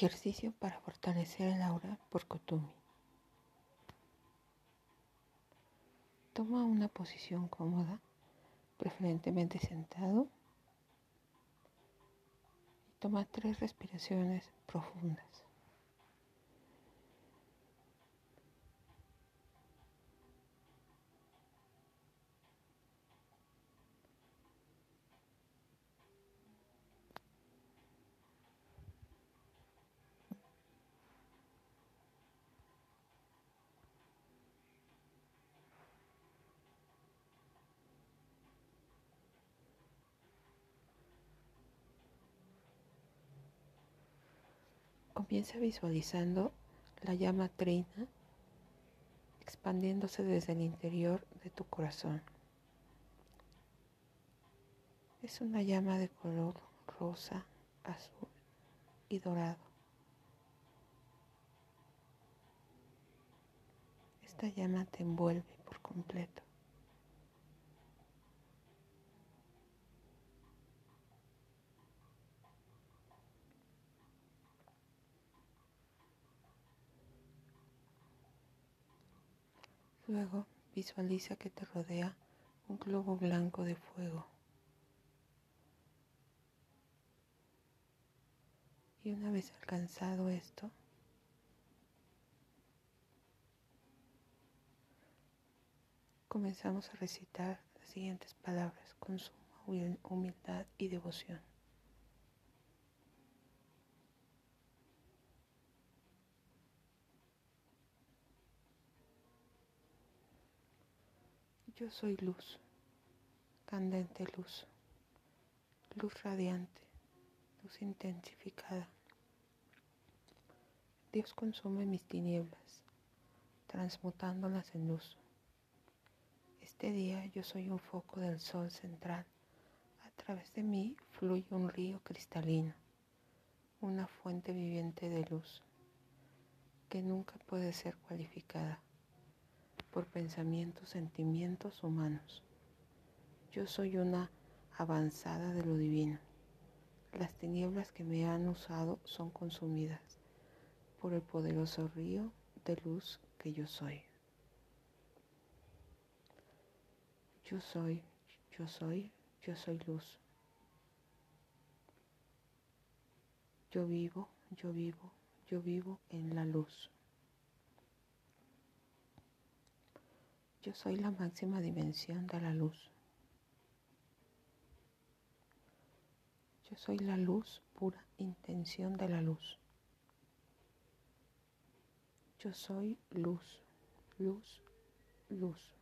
Ejercicio para fortalecer el aura por Kotumi. Toma una posición cómoda, preferentemente sentado, y toma tres respiraciones profundas. Comienza visualizando la llama trina expandiéndose desde el interior de tu corazón. Es una llama de color rosa, azul y dorado. Esta llama te envuelve por completo. Luego visualiza que te rodea un globo blanco de fuego. Y una vez alcanzado esto, comenzamos a recitar las siguientes palabras con suma humildad y devoción. Yo soy luz, candente luz, luz radiante, luz intensificada. Dios consume mis tinieblas, transmutándolas en luz. Este día yo soy un foco del sol central. A través de mí fluye un río cristalino, una fuente viviente de luz que nunca puede ser cualificada por pensamientos, sentimientos humanos. Yo soy una avanzada de lo divino. Las tinieblas que me han usado son consumidas por el poderoso río de luz que yo soy. Yo soy, yo soy, yo soy luz. Yo vivo, yo vivo, yo vivo en la luz. Yo soy la máxima dimensión de la luz. Yo soy la luz, pura intención de la luz. Yo soy luz, luz, luz,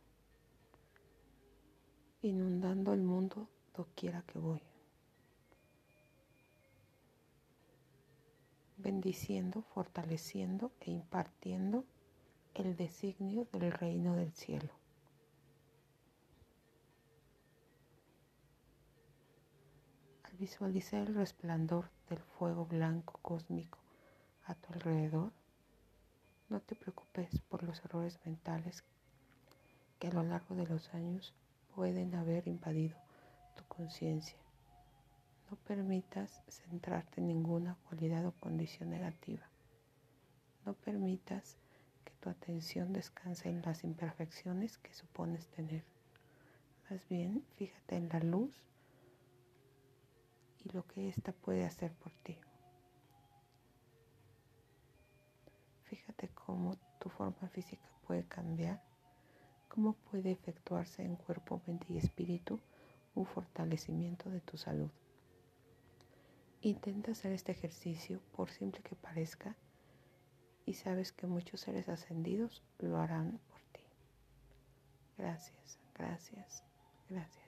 inundando el mundo doquiera que voy. Bendiciendo, fortaleciendo e impartiendo el designio del reino del cielo. Al visualizar el resplandor del fuego blanco cósmico a tu alrededor, no te preocupes por los errores mentales que a lo largo de los años pueden haber invadido tu conciencia. No permitas centrarte en ninguna cualidad o condición negativa. No permitas tu atención descansa en las imperfecciones que supones tener. Más bien, fíjate en la luz y lo que ésta puede hacer por ti. Fíjate cómo tu forma física puede cambiar, cómo puede efectuarse en cuerpo, mente y espíritu un fortalecimiento de tu salud. Intenta hacer este ejercicio, por simple que parezca, y sabes que muchos seres ascendidos lo harán por ti. Gracias, gracias, gracias.